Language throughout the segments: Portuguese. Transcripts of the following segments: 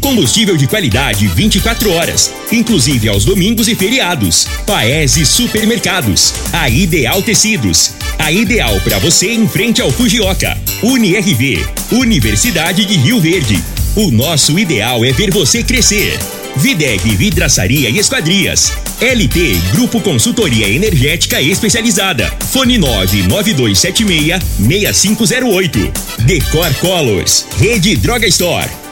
Combustível de qualidade 24 horas, inclusive aos domingos e feriados. Paese Supermercados. A Ideal Tecidos. A ideal para você em frente ao Fujioka. UniRV. Universidade de Rio Verde. O nosso ideal é ver você crescer. Videg Vidraçaria e Esquadrias. LT Grupo Consultoria Energética Especializada. Fone 99276 6508. Decor Colors. Rede Droga Store.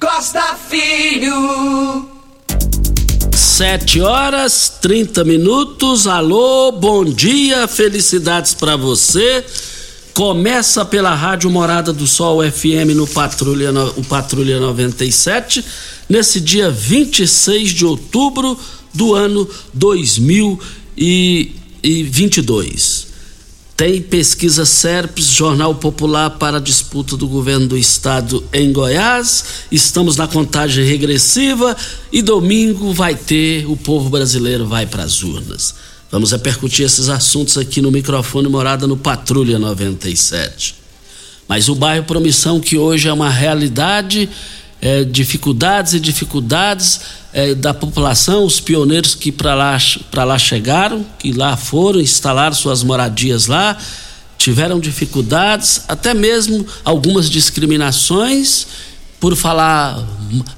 Costa Filho. Sete horas, 30 minutos. Alô, bom dia, felicidades para você. Começa pela Rádio Morada do Sol FM no Patrulha, o Patrulha 97, nesse dia 26 de outubro do ano 2022. Tem pesquisa SERPES, Jornal Popular para a disputa do governo do estado em Goiás. Estamos na contagem regressiva e domingo vai ter, o povo brasileiro vai para as urnas. Vamos repercutir esses assuntos aqui no microfone Morada no Patrulha 97. Mas o bairro Promissão, que hoje é uma realidade, é, dificuldades e dificuldades é, da população, os pioneiros que para lá, lá chegaram, que lá foram, instalaram suas moradias lá, tiveram dificuldades, até mesmo algumas discriminações por falar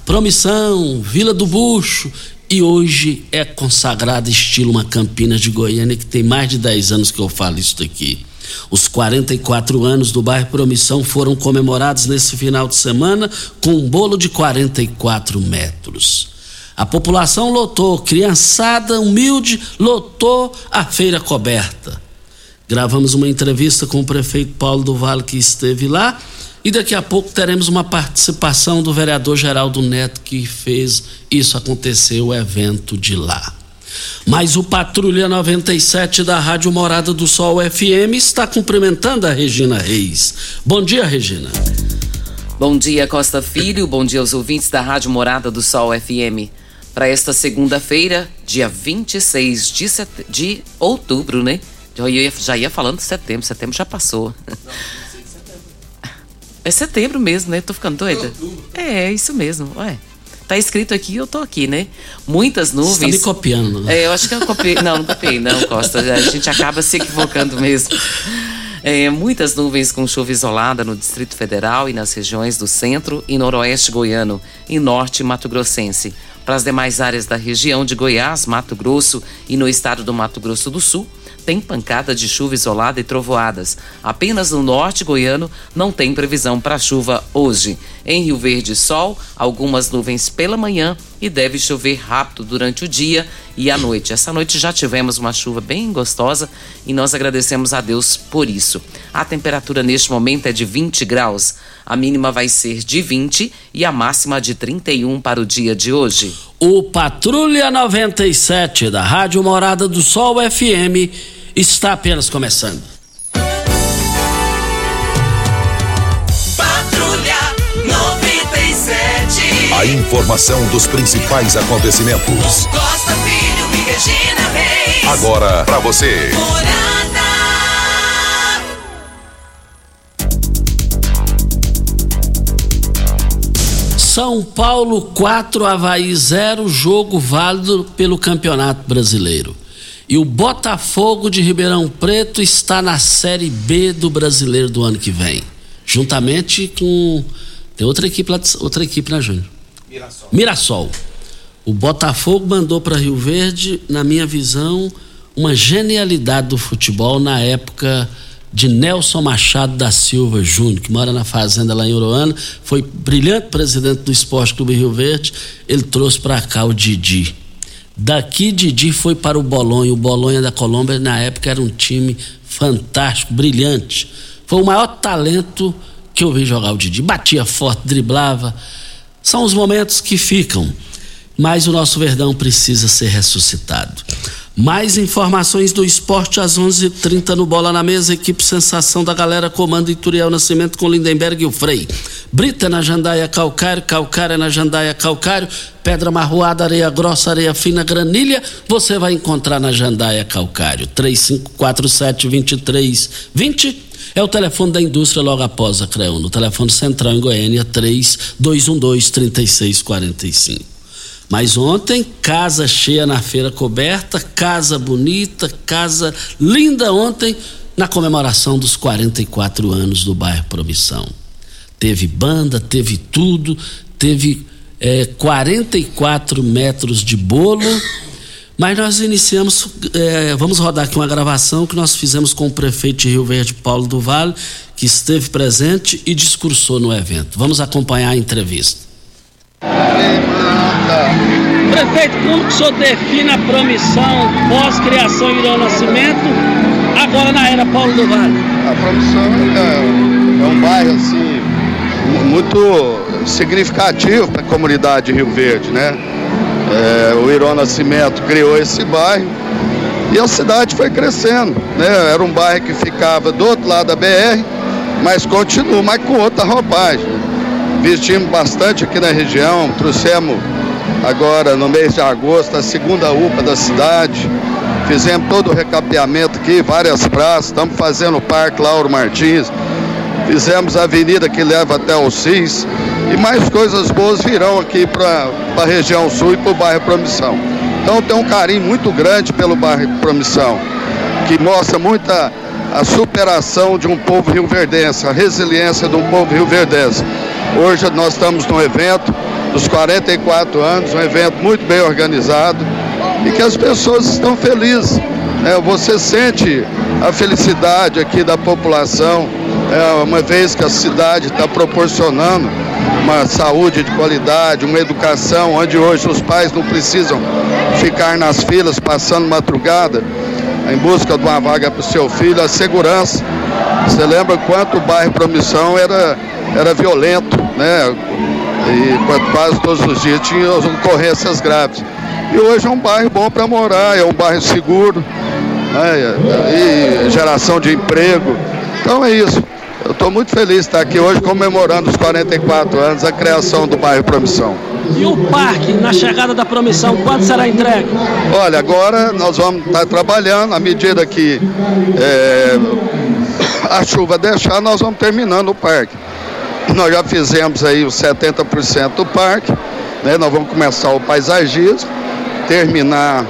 promissão, Vila do Bucho, e hoje é consagrada estilo uma Campinas de Goiânia, que tem mais de 10 anos que eu falo isso daqui. Os 44 anos do bairro Promissão foram comemorados nesse final de semana com um bolo de 44 metros. A população lotou, criançada humilde lotou a feira coberta. Gravamos uma entrevista com o prefeito Paulo do Vale que esteve lá e daqui a pouco teremos uma participação do vereador Geraldo Neto que fez isso acontecer, o evento de lá. Mas o Patrulha 97 da Rádio Morada do Sol FM está cumprimentando a Regina Reis. Bom dia, Regina. Bom dia, Costa Filho. Bom dia aos ouvintes da Rádio Morada do Sol FM. Para esta segunda-feira, dia 26 de, set... de outubro, né? Já ia, já ia falando de setembro, setembro já passou. É setembro mesmo, né? Tô ficando doida. É, é isso mesmo. Ué. Tá escrito aqui, eu tô aqui, né? Muitas nuvens. Você tá me copiando. Né? É, eu acho que eu copiei. Não, não copiei, não, Costa. A gente acaba se equivocando mesmo. É, muitas nuvens com chuva isolada no Distrito Federal e nas regiões do centro e noroeste goiano e norte Mato Grossense. Para as demais áreas da região de Goiás, Mato Grosso e no estado do Mato Grosso do Sul, tem pancada de chuva isolada e trovoadas. Apenas no norte goiano não tem previsão para chuva hoje. Em Rio Verde, sol, algumas nuvens pela manhã e deve chover rápido durante o dia e à noite. Essa noite já tivemos uma chuva bem gostosa e nós agradecemos a Deus por isso. A temperatura neste momento é de 20 graus. A mínima vai ser de 20 e a máxima de 31 para o dia de hoje. O Patrulha 97 da Rádio Morada do Sol FM está apenas começando. Patrulha 97. A informação dos principais acontecimentos. Costa Filho e Regina Reis. Agora para você. São Paulo 4, Havaí 0, jogo válido pelo Campeonato Brasileiro. E o Botafogo de Ribeirão Preto está na Série B do Brasileiro do ano que vem. Juntamente com. Tem outra equipe lá, outra equipe, né, Júnior? Mirassol. Mirassol. O Botafogo mandou para Rio Verde, na minha visão, uma genialidade do futebol na época de Nelson Machado da Silva Júnior, que mora na fazenda lá em Uruana, foi brilhante presidente do Esporte Clube Rio Verde, ele trouxe para cá o Didi. Daqui Didi foi para o Bolonha, o Bolonha da Colômbia na época era um time fantástico, brilhante. Foi o maior talento que eu vi jogar o Didi, batia forte, driblava. São os momentos que ficam, mas o nosso Verdão precisa ser ressuscitado. Mais informações do esporte às 11:30 h 30 no Bola na Mesa. Equipe Sensação da Galera comando Ituriel Nascimento com Lindenberg e o Frei. Brita na Jandaia Calcário, Calcário na Jandaia Calcário, Pedra Marroada, Areia Grossa, Areia Fina, Granilha. Você vai encontrar na Jandaia Calcário. 3547-2320 é o telefone da indústria logo após a CREUN. No telefone central em Goiânia, 3212-3645. Mas ontem, casa cheia na feira coberta, casa bonita, casa linda ontem, na comemoração dos 44 anos do bairro Promissão. Teve banda, teve tudo, teve é, 44 metros de bolo. Mas nós iniciamos, é, vamos rodar aqui uma gravação que nós fizemos com o prefeito de Rio Verde, Paulo do Vale, que esteve presente e discursou no evento. Vamos acompanhar a entrevista. Prefeito, como que o senhor define a promissão pós-criação e nascimento, agora na era Paulo do Vale? A promissão é, é um bairro assim, muito significativo para a comunidade de Rio Verde, né? É, o Irô Nascimento criou esse bairro e a cidade foi crescendo, né? Era um bairro que ficava do outro lado da BR, mas continua, mas com outra roupagem. Investimos bastante aqui na região, trouxemos agora no mês de agosto a segunda UPA da cidade. Fizemos todo o recapeamento aqui, várias praças, estamos fazendo o Parque Lauro Martins, fizemos a avenida que leva até o CIS e mais coisas boas virão aqui para a região sul e para o bairro Promissão. Então tem um carinho muito grande pelo bairro Promissão, que mostra muita a superação de um povo rioverdense, a resiliência de um povo rioverdense. Hoje nós estamos num evento dos 44 anos, um evento muito bem organizado e que as pessoas estão felizes. É, você sente a felicidade aqui da população, é, uma vez que a cidade está proporcionando uma saúde de qualidade, uma educação, onde hoje os pais não precisam ficar nas filas passando madrugada em busca de uma vaga para o seu filho, a segurança. Você lembra quanto o bairro Promissão era, era violento, né? E quase todos os dias tinha ocorrências graves. E hoje é um bairro bom para morar, é um bairro seguro, né? e geração de emprego. Então é isso. Eu estou muito feliz de estar aqui hoje comemorando os 44 anos da criação do bairro Promissão. E o parque, na chegada da Promissão, quando será entregue? Olha, agora nós vamos estar trabalhando, à medida que é, a chuva deixar, nós vamos terminando o parque. Nós já fizemos aí os 70% do parque, né? nós vamos começar o paisagismo, terminar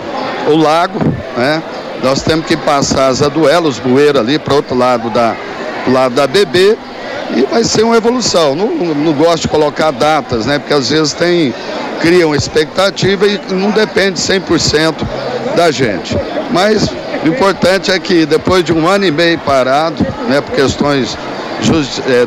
o lago, né? Nós temos que passar as aduelas, bueiros ali para outro lado da, lado da BB e vai ser uma evolução. Não, não, gosto de colocar datas, né? Porque às vezes tem, criam expectativa e não depende 100% da gente. Mas o importante é que depois de um ano e meio parado, né, por questões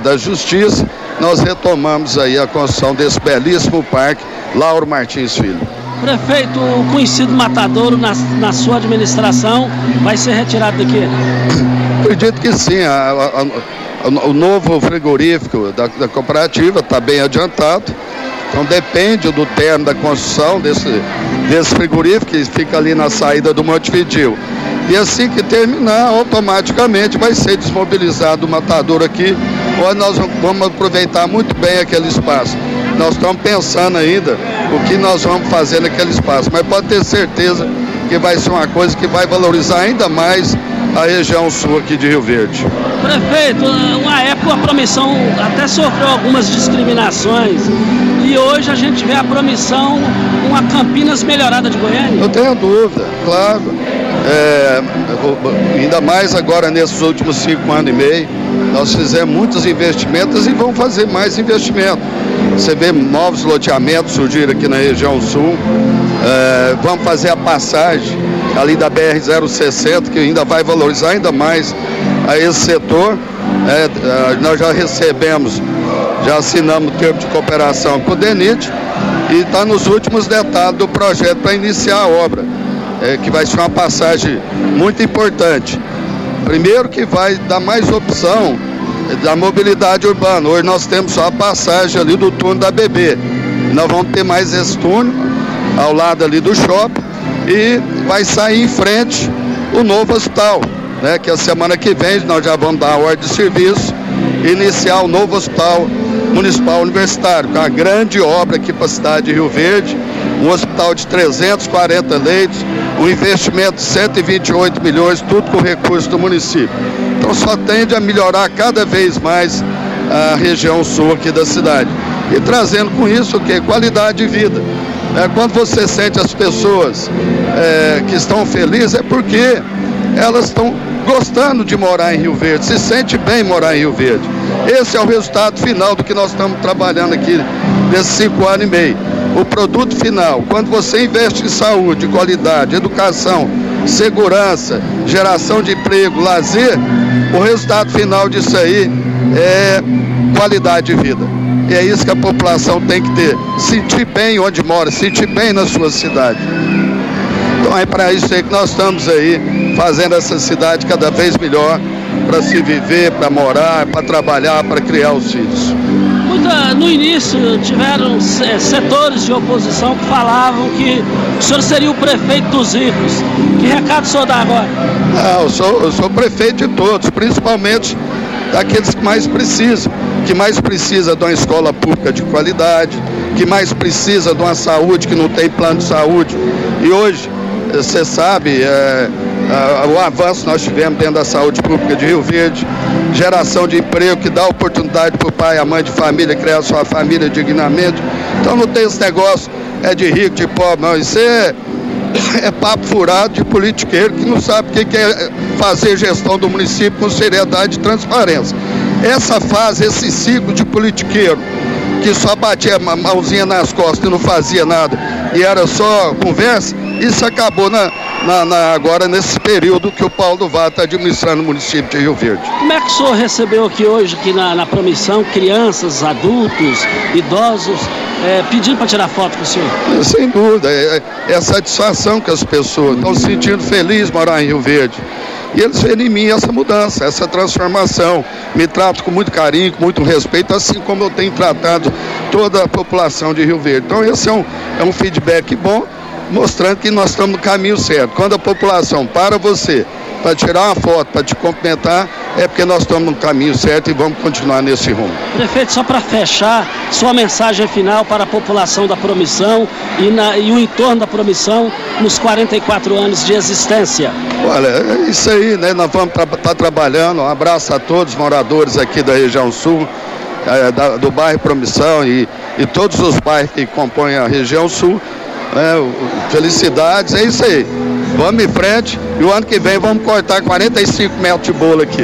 da justiça, nós retomamos aí a construção desse belíssimo parque Lauro Martins Filho. Prefeito, o conhecido matadouro na, na sua administração vai ser retirado daqui? Acredito que sim. A, a, a, o novo frigorífico da, da cooperativa está bem adiantado. Então depende do termo da construção desse, desse frigorífico que fica ali na saída do Montevidil. E assim que terminar, automaticamente vai ser desmobilizado o matador aqui, onde nós vamos aproveitar muito bem aquele espaço. Nós estamos pensando ainda o que nós vamos fazer naquele espaço, mas pode ter certeza que vai ser uma coisa que vai valorizar ainda mais a região sul aqui de Rio Verde. Prefeito, uma época a promissão até sofreu algumas discriminações e hoje a gente vê a promissão com a Campinas melhorada de Goiânia. Não tenho dúvida, claro. É, ainda mais agora nesses últimos cinco anos e meio, nós fizemos muitos investimentos e vamos fazer mais investimentos. Você vê novos loteamentos surgir aqui na região sul. É, vamos fazer a passagem ali da BR-060, que ainda vai valorizar ainda mais a esse setor. É, nós já recebemos, já assinamos o termo de cooperação com o DENIT e está nos últimos detalhes do projeto para iniciar a obra, é, que vai ser uma passagem muito importante. Primeiro que vai dar mais opção da mobilidade urbana. Hoje nós temos só a passagem ali do túnel da BB. Nós vamos ter mais esse túnel ao lado ali do shopping e vai sair em frente o novo hospital, né? Que a semana que vem nós já vamos dar a ordem de serviço e iniciar o novo hospital municipal universitário, com a grande obra aqui para a cidade de Rio Verde, um hospital de 340 leitos, um investimento de 128 milhões, tudo com recursos do município. Então só tende a melhorar cada vez mais a região sul aqui da cidade. E trazendo com isso o que? Qualidade de vida. É, quando você sente as pessoas é, que estão felizes, é porque elas estão gostando de morar em Rio Verde, se sente bem morar em Rio Verde. Esse é o resultado final do que nós estamos trabalhando aqui nesses cinco anos e meio. O produto final, quando você investe em saúde, qualidade, educação, segurança, geração de emprego, lazer, o resultado final disso aí é qualidade de vida. E é isso que a população tem que ter. Sentir bem onde mora, sentir bem na sua cidade. Então é para isso aí que nós estamos aí fazendo essa cidade cada vez melhor para se viver, para morar, para trabalhar, para criar os filhos. No início tiveram é, setores de oposição que falavam que o senhor seria o prefeito dos ricos. Que recado o senhor dá agora? Não, eu sou, eu sou prefeito de todos, principalmente daqueles que mais precisam, que mais precisa de uma escola pública de qualidade, que mais precisa de uma saúde que não tem plano de saúde. E hoje, você sabe, é, é, o avanço que nós tivemos dentro da saúde pública de Rio Verde, geração de emprego que dá oportunidade para o pai e a mãe de família criar sua família dignamente. Então não tem esse negócio é de rico, de pobre, não. Isso é, é papo furado de politiqueiro que não sabe o que é fazer gestão do município com seriedade e transparência. Essa fase, esse ciclo de politiqueiro que só batia a mãozinha nas costas e não fazia nada e era só conversa, isso acabou na, na, na, agora nesse período que o Paulo do Vale está administrando o município de Rio Verde. Como é que o senhor recebeu aqui hoje, aqui na, na promissão, crianças, adultos, idosos, é, pedindo para tirar foto com o senhor? Sem dúvida, é, é a satisfação que as pessoas estão se sentindo felizes morar em Rio Verde. E eles veem em mim essa mudança, essa transformação. Me trato com muito carinho, com muito respeito, assim como eu tenho tratado toda a população de Rio Verde. Então esse é um, é um feedback bom mostrando que nós estamos no caminho certo. Quando a população para você para tirar uma foto, para te cumprimentar, é porque nós estamos no caminho certo e vamos continuar nesse rumo. Prefeito, só para fechar, sua mensagem final para a população da Promissão e, na, e o entorno da Promissão nos 44 anos de existência. Olha, é isso aí, né? Nós vamos estar tra tá trabalhando. Um abraço a todos os moradores aqui da região sul. É, da, do bairro Promissão e, e todos os bairros que compõem a região sul. É, felicidades, é isso aí. Vamos em frente e o ano que vem vamos cortar 45 metros de bolo aqui.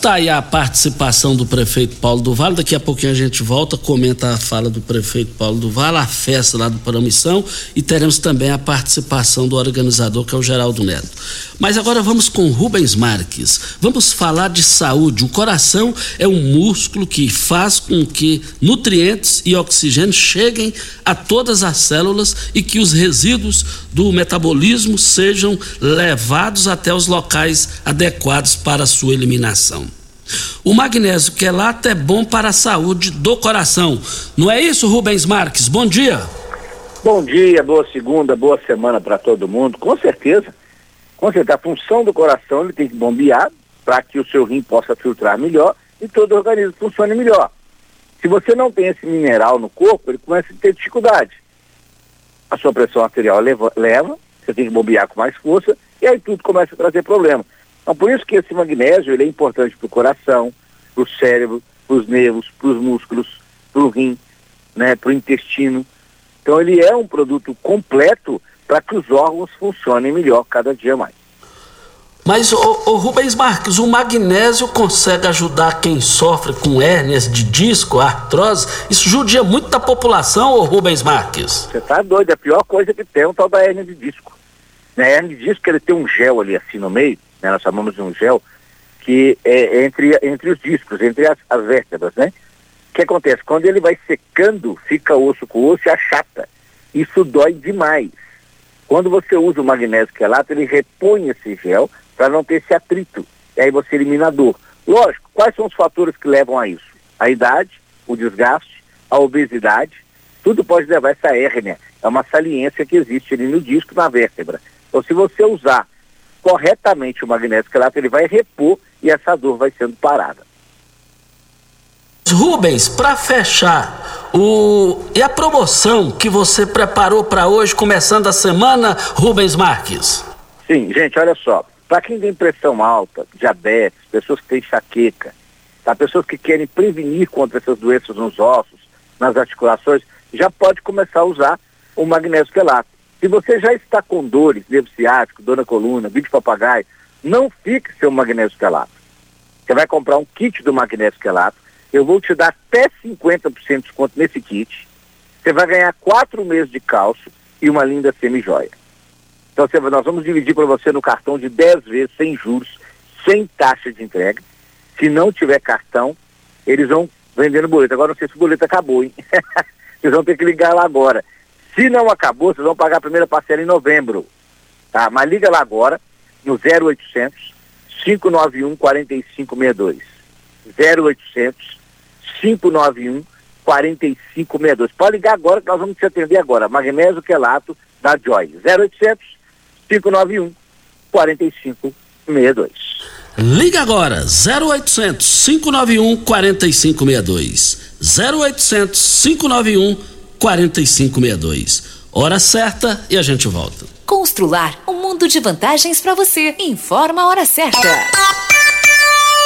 Está aí a participação do prefeito Paulo do Vale. Daqui a pouquinho a gente volta, comenta a fala do prefeito Paulo do Vale, a festa lá do Promissão e teremos também a participação do organizador, que é o Geraldo Neto. Mas agora vamos com Rubens Marques. Vamos falar de saúde. O coração é um músculo que faz com que nutrientes e oxigênio cheguem a todas as células e que os resíduos do metabolismo sejam levados até os locais adequados para sua eliminação. O magnésio quelato é bom para a saúde do coração. Não é isso, Rubens Marques? Bom dia. Bom dia, boa segunda, boa semana para todo mundo. Com certeza. Com certeza, a função do coração ele tem que bombear para que o seu rim possa filtrar melhor e todo o organismo funcione melhor. Se você não tem esse mineral no corpo, ele começa a ter dificuldade. A sua pressão arterial leva, leva você tem que bombear com mais força e aí tudo começa a trazer problema. Então, por isso que esse magnésio ele é importante para o coração, para o cérebro, para os nervos, para os músculos, para o rim, né, para o intestino. Então, ele é um produto completo para que os órgãos funcionem melhor cada dia mais. Mas, o, o Rubens Marques, o magnésio consegue ajudar quem sofre com hérnias de disco, artrose? Isso judia muito da população, ô Rubens Marques? Você tá doido, é a pior coisa que tem é um tal da hérnia de disco. Na né, hérnia de disco ele tem um gel ali assim no meio, né? nós chamamos de um gel, que é entre, entre os discos, entre as, as vértebras, né? O que acontece? Quando ele vai secando, fica osso com osso e achata. Isso dói demais. Quando você usa o magnésio quelato, ele repõe esse gel para não ter esse atrito. E aí você elimina a dor. Lógico, quais são os fatores que levam a isso? A idade, o desgaste, a obesidade, tudo pode levar a essa hérnia. É uma saliência que existe ali no disco, na vértebra. Então, se você usar corretamente o magnésio quelato, ele vai repor e essa dor vai sendo parada. Rubens, para fechar, o e a promoção que você preparou para hoje, começando a semana, Rubens Marques? Sim, gente, olha só. Para quem tem pressão alta, diabetes, pessoas que têm enxaqueca, tá? pessoas que querem prevenir contra essas doenças nos ossos, nas articulações, já pode começar a usar o magnésio quelato. Se você já está com dores, nervo ciático, dor na coluna, vídeo papagaio, não fique sem o magnésio quelato. Você vai comprar um kit do magnésio quelato, eu vou te dar até 50% de desconto nesse kit. Você vai ganhar quatro meses de cálcio e uma linda semijoia. Então você, nós vamos dividir para você no cartão de 10 vezes, sem juros, sem taxa de entrega. Se não tiver cartão, eles vão vendendo boleto. Agora não sei se o boleto acabou, hein? vocês vão ter que ligar lá agora. Se não acabou, vocês vão pagar a primeira parcela em novembro. Tá? Mas liga lá agora, no 0800 591 4562. 0800 591 4562. Pode ligar agora que nós vamos te atender agora. Magnésio Quelato da Joy. 0800 591 4562. Liga agora 0800 591 4562. 0800 591 4562. Hora certa e a gente volta. Constrular um mundo de vantagens para você. Informa a hora certa.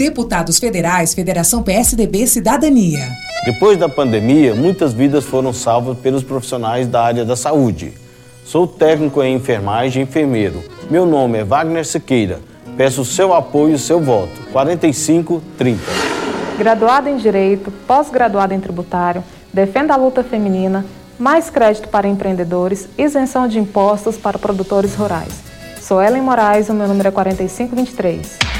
Deputados Federais, Federação PSDB Cidadania. Depois da pandemia, muitas vidas foram salvas pelos profissionais da área da saúde. Sou técnico em enfermagem e enfermeiro. Meu nome é Wagner Siqueira. Peço seu apoio e seu voto. 4530. Graduado em Direito, pós-graduado em Tributário, defenda a luta feminina, mais crédito para empreendedores, isenção de impostos para produtores rurais. Sou Ellen Moraes, o meu número é 4523.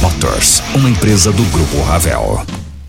Motors, uma empresa do Grupo Ravel.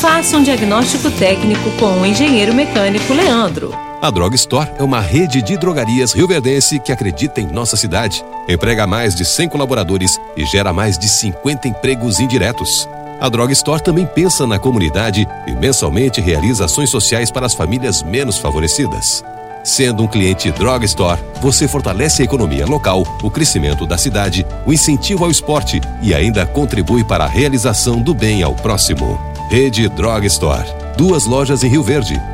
Faça um diagnóstico técnico com o engenheiro mecânico Leandro. A Drog Store é uma rede de drogarias rioverdense que acredita em nossa cidade. Emprega mais de 100 colaboradores e gera mais de 50 empregos indiretos. A Drog Store também pensa na comunidade e mensalmente realiza ações sociais para as famílias menos favorecidas. Sendo um cliente Drog Store, você fortalece a economia local, o crescimento da cidade, o incentivo ao esporte e ainda contribui para a realização do bem ao próximo. Rede Drog Store. Duas lojas em Rio Verde.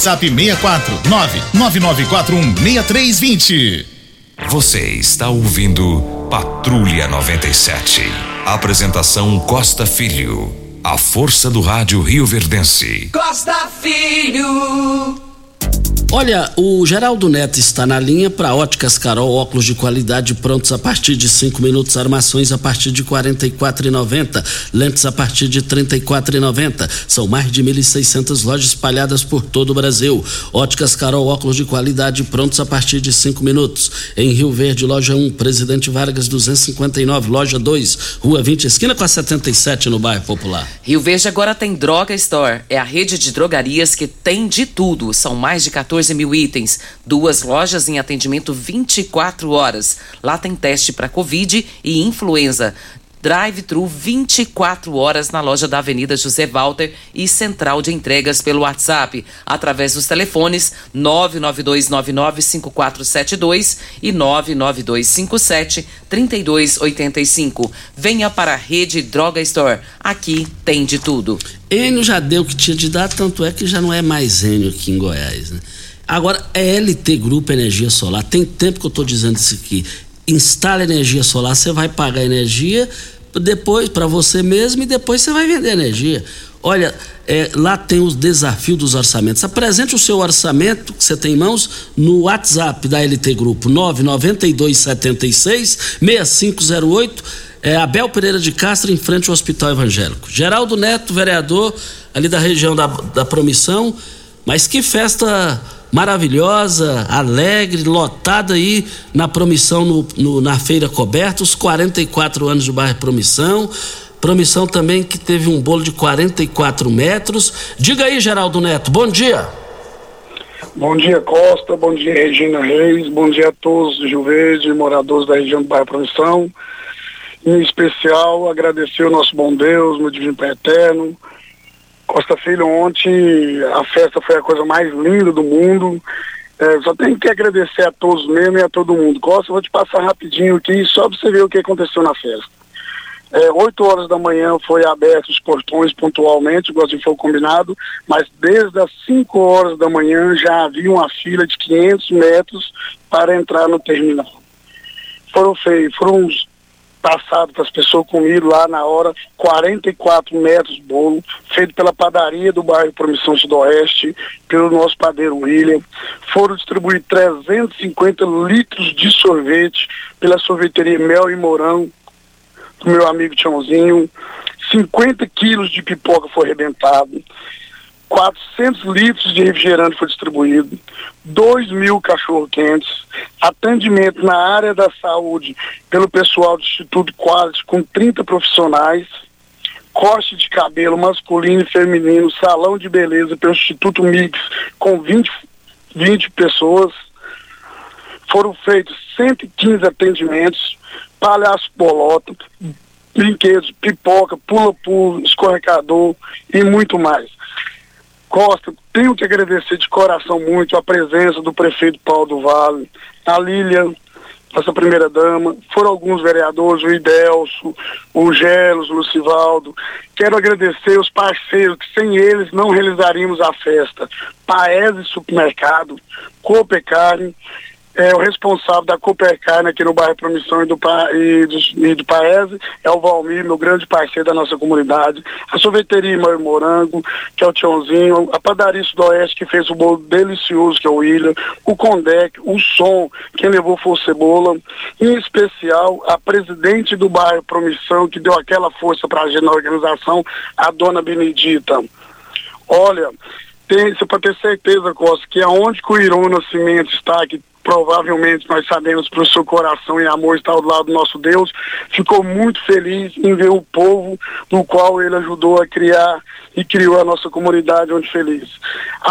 64 99941 6320. Você está ouvindo Patrulha 97. Apresentação Costa Filho. A força do rádio Rio Verdense. Costa Filho. Olha, o Geraldo Neto está na linha para óticas Carol, óculos de qualidade prontos a partir de cinco minutos, armações a partir de quarenta e quatro lentes a partir de trinta e quatro. São mais de mil e lojas espalhadas por todo o Brasil. Óticas Carol, óculos de qualidade prontos a partir de cinco minutos. Em Rio Verde, loja 1, Presidente Vargas 259, loja 2, Rua 20, esquina com a 77 no bairro Popular. Rio Verde agora tem Droga Store. É a rede de drogarias que tem de tudo. São mais de 14 mil itens, duas lojas em atendimento 24 horas. Lá tem teste para Covid e influenza. Drive-thru 24 horas na loja da Avenida José Walter e central de entregas pelo WhatsApp, através dos telefones 992995472 e 99257-3285. Venha para a rede Droga Store. Aqui tem de tudo. Enio já deu o que tinha de dar, tanto é que já não é mais Enio aqui em Goiás. Né? Agora, é LT Grupo Energia Solar. Tem tempo que eu estou dizendo isso aqui. Instala energia solar, você vai pagar energia depois para você mesmo e depois você vai vender energia. Olha, é, lá tem os desafios dos orçamentos. Apresente o seu orçamento que você tem em mãos no WhatsApp da LT Grupo 99276 6508. É Abel Pereira de Castro, em frente ao Hospital Evangélico. Geraldo Neto, vereador ali da região da, da Promissão. Mas que festa maravilhosa, alegre, lotada aí na Promissão, no, no, na Feira Coberta, os 44 anos do bairro Promissão. Promissão também que teve um bolo de 44 metros. Diga aí, Geraldo Neto, bom dia. Bom dia, Costa. Bom dia, Regina Reis. Bom dia a todos de Rio Verde, moradores da região do bairro Promissão. Em especial, agradecer o nosso bom Deus, meu divino Pai Eterno, Costa Filho, ontem a festa foi a coisa mais linda do mundo. É, só tenho que agradecer a todos mesmo e a todo mundo. Costa, vou te passar rapidinho aqui só para você ver o que aconteceu na festa. É, 8 horas da manhã foi aberto os portões pontualmente, igual assim foi combinado, mas desde as 5 horas da manhã já havia uma fila de 500 metros para entrar no terminal. Foram feitos, foram uns passado para as pessoas comigo lá na hora, 44 metros de bolo, feito pela padaria do bairro Promissão Sudoeste, pelo nosso padeiro William. Foram distribuídos 350 litros de sorvete pela sorveteria Mel e Mourão, do meu amigo Tiãozinho. 50 quilos de pipoca foi arrebentado. 400 litros de refrigerante foi distribuído, 2 mil cachorro-quentes, atendimento na área da saúde pelo pessoal do Instituto Quality com 30 profissionais, corte de cabelo masculino e feminino, salão de beleza pelo Instituto Mix com 20, 20 pessoas. Foram feitos 115 atendimentos, palhaço bolota, brinquedos, pipoca, pula-pula, escorregador e muito mais. Costa, tenho que agradecer de coração muito a presença do prefeito Paulo do Vale, a Lilian, nossa primeira dama, foram alguns vereadores, o Idelso, o Gelos, o Lucivaldo. Quero agradecer os parceiros, que sem eles não realizaríamos a festa. Paese Supermercado, Copecare, é, o responsável da Coopercarne aqui no bairro Promissão e do, e do, e do Paese é o Valmir, meu grande parceiro da nossa comunidade. A sorveteria Mãe Morango, que é o Tionzinho. A padaria Sudoeste, que fez o bolo delicioso, que é o William. O Condec, o Som, quem levou foi o Cebola. Em especial, a presidente do bairro Promissão, que deu aquela força para a gente na organização, a dona Benedita. Olha, tem, você pode ter certeza, Costa, que aonde que o Irão Nascimento está, que provavelmente nós sabemos para o seu coração e amor estar do lado do nosso Deus, ficou muito feliz em ver o povo no qual ele ajudou a criar e criou a nossa comunidade onde feliz.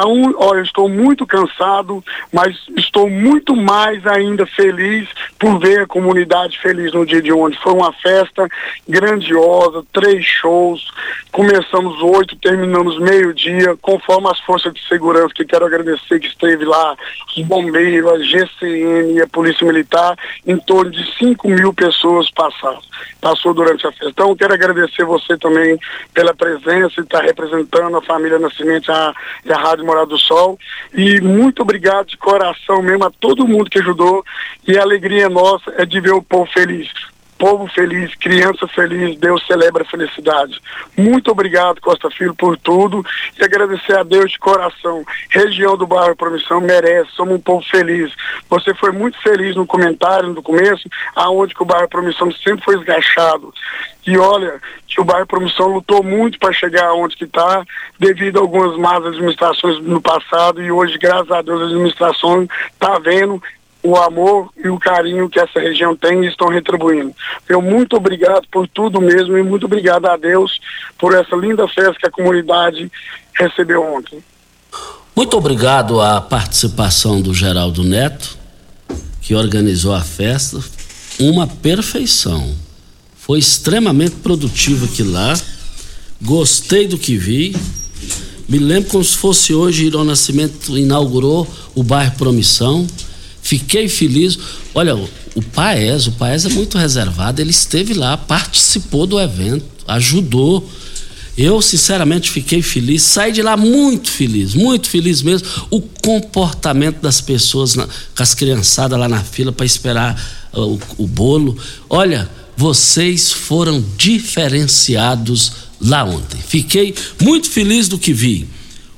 Um, olha, estou muito cansado, mas estou muito mais ainda feliz por ver a comunidade feliz no dia de ontem. Foi uma festa grandiosa, três shows, começamos oito, terminamos meio-dia, conforme as forças de segurança, que quero agradecer que esteve lá, os bombeiros, a GCM e a Polícia Militar, em torno de 5 mil pessoas passaram, passou durante a festa. Então, quero agradecer você também pela presença e estar representando a família Nascimento a, e a Rádio Morada do Sol. E muito obrigado de coração mesmo a todo mundo que ajudou. E a alegria nossa é de ver o povo feliz povo feliz, criança feliz, Deus celebra a felicidade. Muito obrigado, Costa Filho, por tudo e agradecer a Deus de coração. Região do bairro Promissão merece, somos um povo feliz. Você foi muito feliz no comentário no começo, aonde que o bairro Promissão sempre foi esgachado. E olha, que o bairro Promissão lutou muito para chegar onde que está, devido a algumas más administrações no passado, e hoje, graças a Deus, a administração está vendo o amor e o carinho que essa região tem e estão retribuindo. Eu muito obrigado por tudo mesmo e muito obrigado a Deus por essa linda festa que a comunidade recebeu ontem. Muito obrigado à participação do Geraldo Neto, que organizou a festa. Uma perfeição. Foi extremamente produtivo aqui lá. Gostei do que vi. Me lembro como se fosse hoje, Irão Nascimento inaugurou o bairro Promissão Fiquei feliz. Olha, o Paes, o Paes é muito reservado, ele esteve lá, participou do evento, ajudou. Eu, sinceramente, fiquei feliz, saí de lá muito feliz, muito feliz mesmo. O comportamento das pessoas, na, com as criançadas lá na fila para esperar uh, o, o bolo. Olha, vocês foram diferenciados lá ontem. Fiquei muito feliz do que vi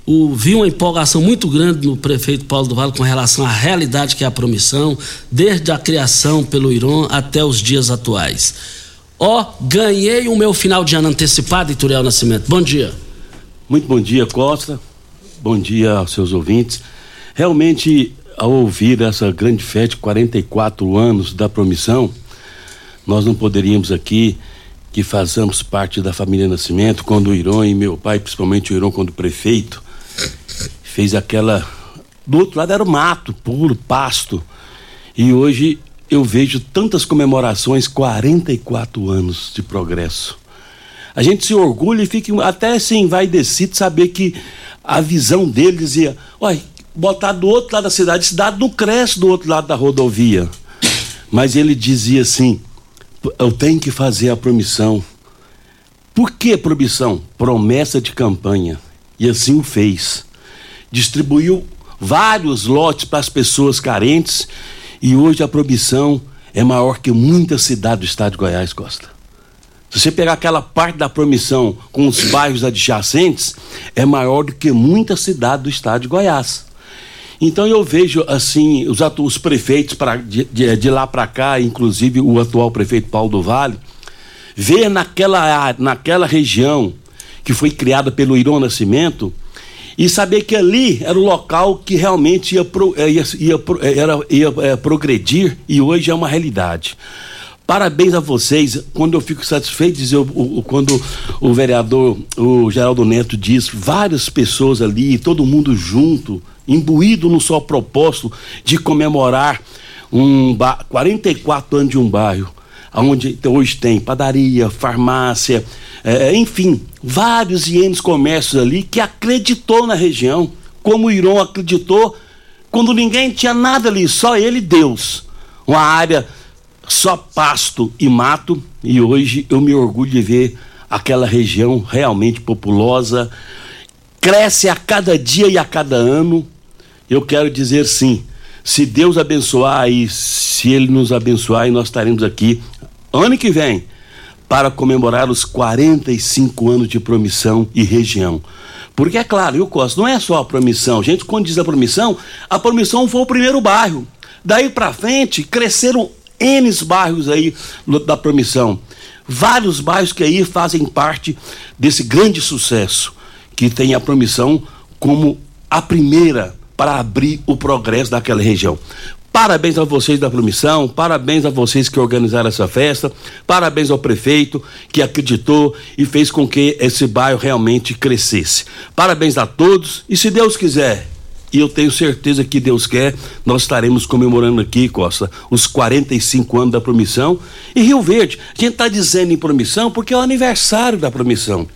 o, vi uma empolgação muito grande no prefeito Paulo do Vale com relação à realidade que é a promissão, desde a criação pelo Iron até os dias atuais. Ó, oh, ganhei o meu final de ano antecipado, Ituriel Nascimento. Bom dia. Muito bom dia, Costa. Bom dia aos seus ouvintes. Realmente, ao ouvir essa grande festa de 44 anos da promissão, nós não poderíamos aqui que fazemos parte da família Nascimento, quando o Iron e meu pai, principalmente o Iron quando prefeito, fez aquela. Do outro lado era mato, puro, pasto. E hoje eu vejo tantas comemorações 44 anos de progresso. A gente se orgulha e fica até assim, vai de saber que a visão deles dizia: olha, botar do outro lado da cidade, cidade não cresce do outro lado da rodovia. Mas ele dizia assim: eu tenho que fazer a promissão. Por que promissão? Promessa de campanha. E assim o fez. Distribuiu vários lotes para as pessoas carentes e hoje a produção é maior que muitas cidades do estado de Goiás, Costa. Se você pegar aquela parte da promissão com os bairros adjacentes, é maior do que muitas cidades do estado de Goiás. Então eu vejo assim os, os prefeitos pra, de, de, de lá para cá, inclusive o atual prefeito Paulo do Vale, ver naquela, naquela região que foi criada pelo Irão Nascimento, e saber que ali era o local que realmente ia, pro, eh, ia, ia, eh, era, ia é, progredir e hoje é uma realidade. Parabéns a vocês. Quando eu fico satisfeito, o, quando o vereador, o Geraldo Neto diz, várias pessoas ali, todo mundo junto, imbuído no só propósito de comemorar um 44 anos de um bairro. Onde hoje tem padaria, farmácia, é, enfim, vários ienes comércios ali que acreditou na região, como o Iron acreditou quando ninguém tinha nada ali, só ele e Deus. Uma área só pasto e mato, e hoje eu me orgulho de ver aquela região realmente populosa, cresce a cada dia e a cada ano. Eu quero dizer sim, se Deus abençoar e se Ele nos abençoar, e nós estaremos aqui ano que vem para comemorar os 45 anos de promissão e região. Porque é claro, eu Costa, não é só a promissão. Gente, quando diz a promissão, a promissão foi o primeiro bairro. Daí para frente, cresceram N bairros aí da promissão. Vários bairros que aí fazem parte desse grande sucesso, que tem a promissão como a primeira para abrir o progresso daquela região. Parabéns a vocês da promissão, parabéns a vocês que organizaram essa festa, parabéns ao prefeito que acreditou e fez com que esse bairro realmente crescesse. Parabéns a todos e se Deus quiser, e eu tenho certeza que Deus quer, nós estaremos comemorando aqui, Costa, os 45 anos da promissão. E Rio Verde, a gente está dizendo em promissão porque é o aniversário da promissão.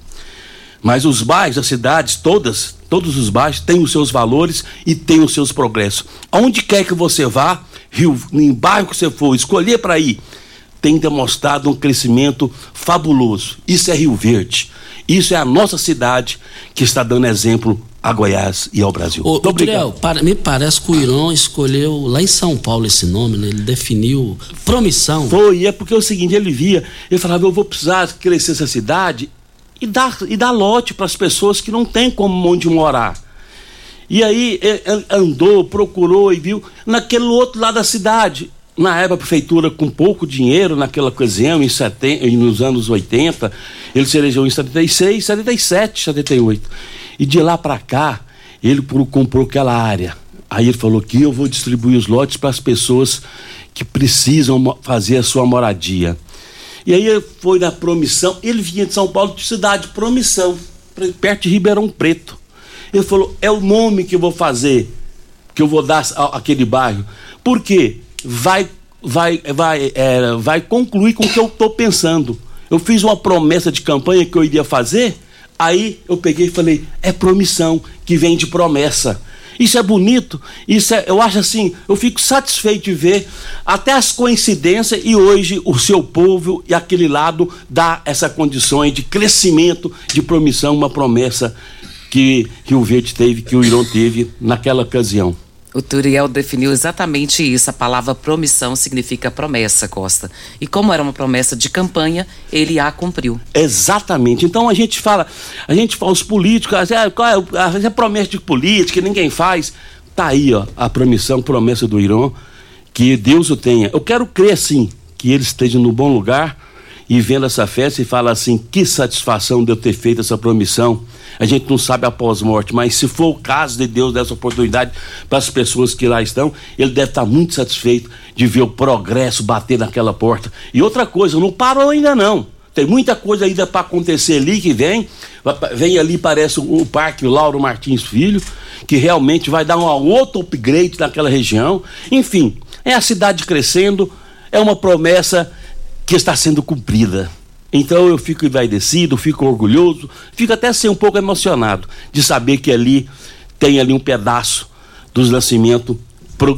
Mas os bairros, as cidades, todas, todos os bairros têm os seus valores e têm os seus progressos. Aonde quer que você vá, Rio, em bairro que você for, escolher para ir, tem demonstrado um crescimento fabuloso. Isso é Rio Verde. Isso é a nossa cidade que está dando exemplo a Goiás e ao Brasil. Ô, Muito obrigado. para, me parece que o Irão escolheu lá em São Paulo esse nome, né? Ele definiu promissão. Foi, é porque é o seguinte, ele via, ele falava, eu vou precisar crescer essa cidade e dar, e dar lote para as pessoas que não têm como onde morar. E aí andou, procurou e viu naquele outro lado da cidade. Na época, a prefeitura, com pouco dinheiro, naquela ocasião, em seten, nos anos 80, ele se elegeu em 76, 77, 78. E de lá para cá, ele comprou aquela área. Aí ele falou que eu vou distribuir os lotes para as pessoas que precisam fazer a sua moradia. E aí foi na Promissão, ele vinha de São Paulo, de cidade, Promissão, perto de Ribeirão Preto. Ele falou: é o nome que eu vou fazer, que eu vou dar aquele bairro. Por quê? Vai, vai, vai, é, vai concluir com o que eu estou pensando. Eu fiz uma promessa de campanha que eu iria fazer, aí eu peguei e falei: é promissão, que vem de promessa. Isso é bonito, isso é, eu acho assim, eu fico satisfeito de ver até as coincidências e hoje o seu povo e aquele lado dá essa condições de crescimento, de promissão, uma promessa que, que o Verde teve, que o Irão teve naquela ocasião. O Turiel definiu exatamente isso. A palavra promissão significa promessa, Costa. E como era uma promessa de campanha, ele a cumpriu. Exatamente. Então a gente fala, a gente fala, os políticos, ah, qual é a, a promessa de política, ninguém faz. Tá aí, ó, a promissão, promessa do Irã, que Deus o tenha. Eu quero crer, sim, que ele esteja no bom lugar e vendo essa festa e fala assim: que satisfação de eu ter feito essa promissão. A gente não sabe após morte, mas se for o caso de Deus dessa oportunidade para as pessoas que lá estão, ele deve estar muito satisfeito de ver o progresso bater naquela porta. E outra coisa, não parou ainda não. Tem muita coisa ainda para acontecer ali que vem. Vem ali, parece o, Parque Lauro Martins Filho, que realmente vai dar um outro upgrade naquela região. Enfim, é a cidade crescendo, é uma promessa que está sendo cumprida. Então eu fico envaidecido, fico orgulhoso, fico até assim um pouco emocionado de saber que ali tem ali um pedaço dos nascimentos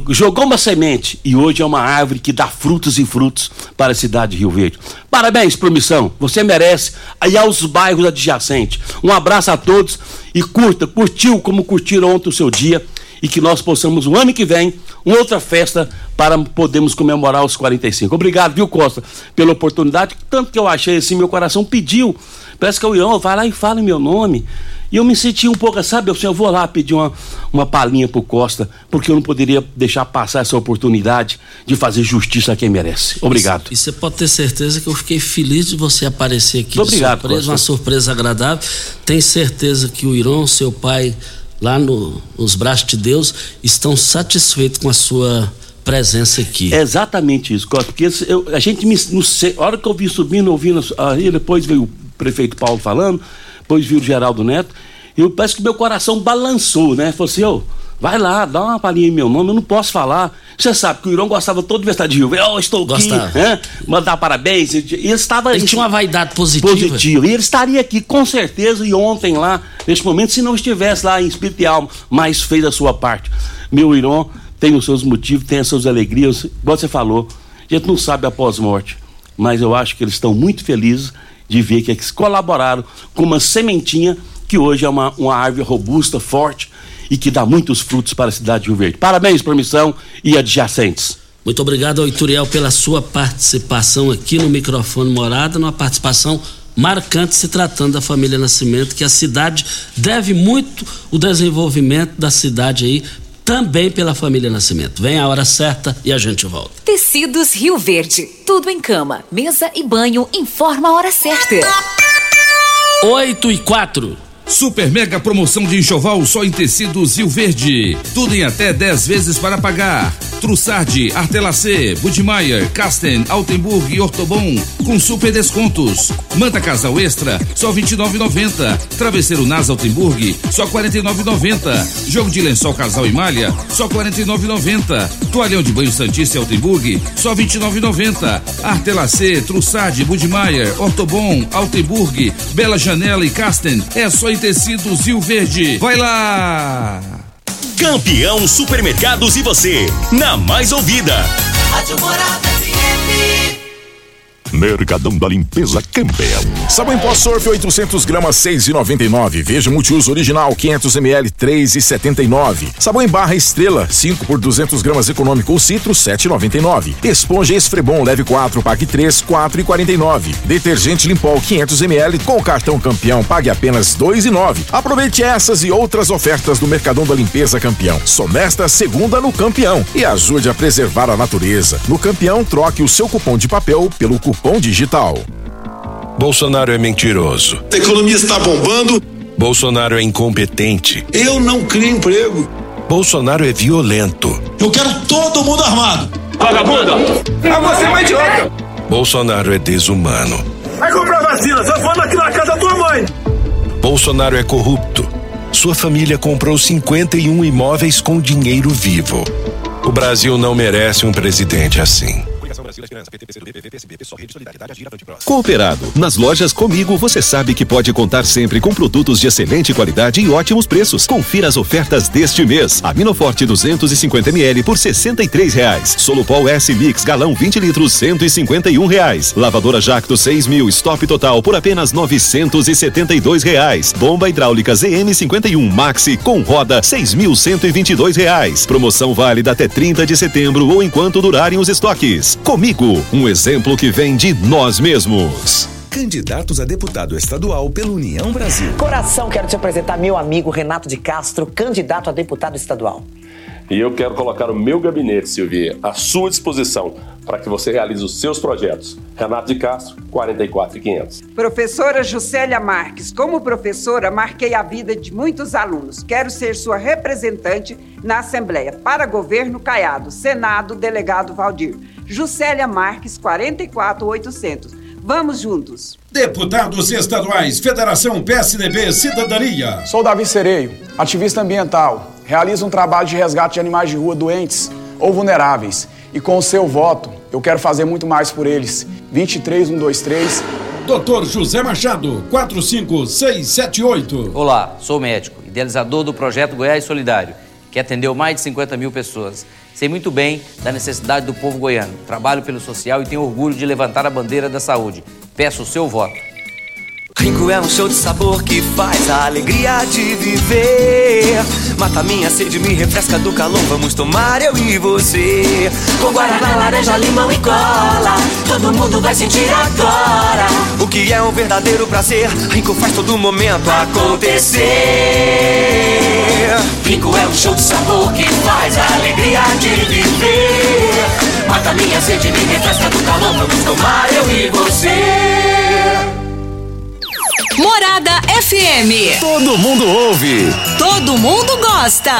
jogou uma semente e hoje é uma árvore que dá frutos e frutos para a cidade de Rio Verde. Parabéns, promissão, você merece. Aí aos bairros adjacentes. Um abraço a todos e curta, curtiu como curtiram ontem o seu dia e que nós possamos, o ano que vem, uma outra festa para podermos comemorar os 45. Obrigado, viu, Costa, pela oportunidade. Tanto que eu achei assim, meu coração pediu. Parece que o Ião vai lá e fala em meu nome. E eu me senti um pouco, sabe, assim, eu vou lá pedir uma, uma palhinha pro Costa, porque eu não poderia deixar passar essa oportunidade de fazer justiça a quem merece. Obrigado. E você pode ter certeza que eu fiquei feliz de você aparecer aqui. Obrigado, surpresa, Costa. uma surpresa agradável. Tenho certeza que o Irão, seu pai, lá no, nos braços de Deus, estão satisfeitos com a sua presença aqui. É exatamente isso, Costa, porque eu, a gente me, no, a hora que eu vim subindo, ouvindo aí, depois veio o prefeito Paulo falando, depois viu o Geraldo Neto, e eu parece que meu coração balançou, né? Falei assim, ô, Vai lá, dá uma palhinha em meu nome, eu não posso falar. Você sabe que o Irão gostava todo de Universidade de Rio. Eu estou aqui, né? mandar parabéns. E ele estava. Ele tinha uma vaidade positiva. Positivo. E ele estaria aqui com certeza e ontem lá, neste momento, se não estivesse lá em espírito e alma, mas fez a sua parte. Meu Irão tem os seus motivos, tem as suas alegrias, igual você falou. A gente não sabe após morte, mas eu acho que eles estão muito felizes de ver que eles colaboraram com uma sementinha que hoje é uma, uma árvore robusta, forte e que dá muitos frutos para a cidade de Rio Verde. Parabéns, permissão e adjacentes. Muito obrigado ao Ituriel pela sua participação aqui no microfone Morada, numa participação marcante se tratando da família Nascimento, que a cidade deve muito o desenvolvimento da cidade aí também pela família Nascimento. Vem a hora certa e a gente volta. Tecidos Rio Verde. Tudo em cama, mesa e banho. Informa a hora certa. 8 e 4. Super mega promoção de enxoval só em tecidos Rio Verde. Tudo em até 10 vezes para pagar. Trussardi, Artelacê, Budmeier, Casten, Altenburg e Ortobon com super descontos. Manta Casal Extra, só 29,90. Travesseiro Nas Altenburg, só 49,90. Jogo de lençol Casal e Malha, só 49,90. Toalhão de banho Santista e Altenburg, só 29,90. Artelacê, Trussardi, Budmeier, Ortobon, Altenburg, Bela Janela e Casten, é só em tecidos Rio Verde. Vai lá! Campeão Supermercados e você, na mais ouvida. Rádio Morada. Mercadão da Limpeza Campbell. Sabão em pó Surf 800 gramas 6,99. Veja multiuso original 500 ml 3,79. Sabão em barra Estrela 5 por 200 gramas econômico ou citro 7,99. Esponja Esfrebon leve 4 pague 3 4,49. Detergente Limpol 500 ml com cartão Campeão pague apenas 2,9. Aproveite essas e outras ofertas do Mercadão da Limpeza Campeão. Só nesta segunda no Campeão e ajude a preservar a natureza. No Campeão troque o seu cupom de papel pelo cupom digital. Bolsonaro é mentiroso. A economia está bombando. Bolsonaro é incompetente. Eu não crio emprego. Bolsonaro é violento. Eu quero todo mundo armado. Vagabunda! É você, mais idiota! Bolsonaro é desumano. Vai comprar vacina, só falando aqui na casa da tua mãe. Bolsonaro é corrupto. Sua família comprou 51 imóveis com dinheiro vivo. O Brasil não merece um presidente assim. Cooperado. Nas lojas Comigo você sabe que pode contar sempre com produtos de excelente qualidade e ótimos preços. Confira as ofertas deste mês. Aminoforte 250 ml por 63 reais. Solupol S Mix galão 20 litros 151 reais. Lavadora Jacto 6 mil stop total por apenas 972 reais. Bomba hidráulica ZM 51 Maxi com roda 6.122 reais. Promoção válida até 30 de setembro ou enquanto durarem os estoques. Comigo, um exemplo que vem de nós mesmos. Candidatos a deputado estadual pela União Brasil. Coração, quero te apresentar meu amigo Renato de Castro, candidato a deputado estadual. E eu quero colocar o meu gabinete, Silvia, à sua disposição para que você realize os seus projetos. Renato de Castro, 44500. Professora Juscelia Marques, como professora, marquei a vida de muitos alunos. Quero ser sua representante na Assembleia para Governo Caiado, Senado, Delegado Valdir. Juscelia Marques, 44800. Vamos juntos. Deputados estaduais, Federação PSDB Cidadania. Sou Davi Sereio, ativista ambiental. Realizo um trabalho de resgate de animais de rua doentes ou vulneráveis. E com o seu voto, eu quero fazer muito mais por eles. 23123. Doutor José Machado, 45678. Olá, sou médico, idealizador do projeto Goiás Solidário, que atendeu mais de 50 mil pessoas. Sei muito bem da necessidade do povo goiano. Trabalho pelo social e tenho orgulho de levantar a bandeira da saúde. Peço o seu voto. Rinco é um show de sabor que faz a alegria de viver. Mata minha sede, me refresca do calor. Vamos tomar eu e você. Com guaraná, laranja, limão e cola. Todo mundo vai sentir agora. O que é um verdadeiro prazer. Rinco faz todo momento acontecer. Rinco é um show de sabor que faz a alegria de viver. Mata minha sede, me refresca do calor. Vamos tomar eu e você. Morada FM. Todo mundo ouve. Todo mundo gosta.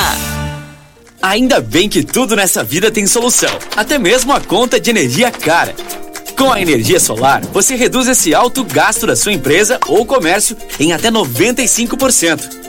Ainda bem que tudo nessa vida tem solução, até mesmo a conta de energia cara. Com a energia solar, você reduz esse alto gasto da sua empresa ou comércio em até 95%.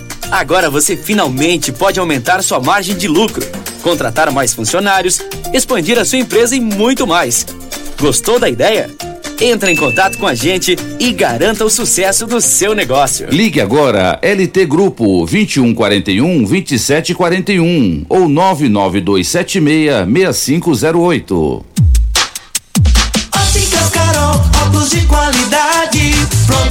Agora você finalmente pode aumentar sua margem de lucro, contratar mais funcionários, expandir a sua empresa e muito mais. Gostou da ideia? Entre em contato com a gente e garanta o sucesso do seu negócio. Ligue agora LT Grupo 2141 2741 ou 99276 6508.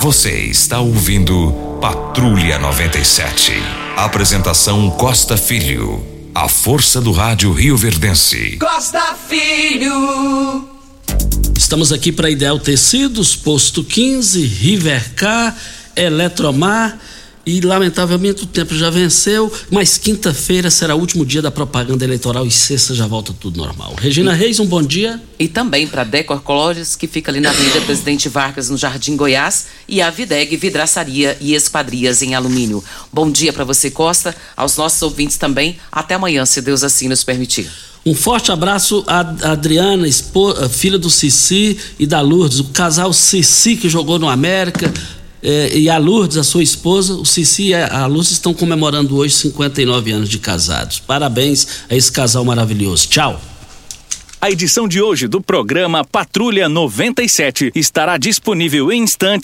Você está ouvindo Patrulha 97. Apresentação Costa Filho. A força do rádio Rio Verdense. Costa Filho. Estamos aqui para Ideal Tecidos, Posto 15, Rivercar, Eletromar e lamentavelmente o tempo já venceu, mas quinta-feira será o último dia da propaganda eleitoral e sexta já volta tudo normal. Regina Reis, um bom dia. E também para Decor Colores, que fica ali na Avenida Presidente Vargas, no Jardim Goiás, e a Videg Vidraçaria e Esquadrias em Alumínio. Bom dia para você, Costa, aos nossos ouvintes também. Até amanhã, se Deus assim nos permitir. Um forte abraço a Adriana, filha do Cici e da Lourdes, o casal Cici que jogou no América. Eh, e a Lourdes, a sua esposa, o Cici e a Lourdes estão comemorando hoje 59 anos de casados. Parabéns a esse casal maravilhoso. Tchau. A edição de hoje do programa Patrulha 97 estará disponível em instantes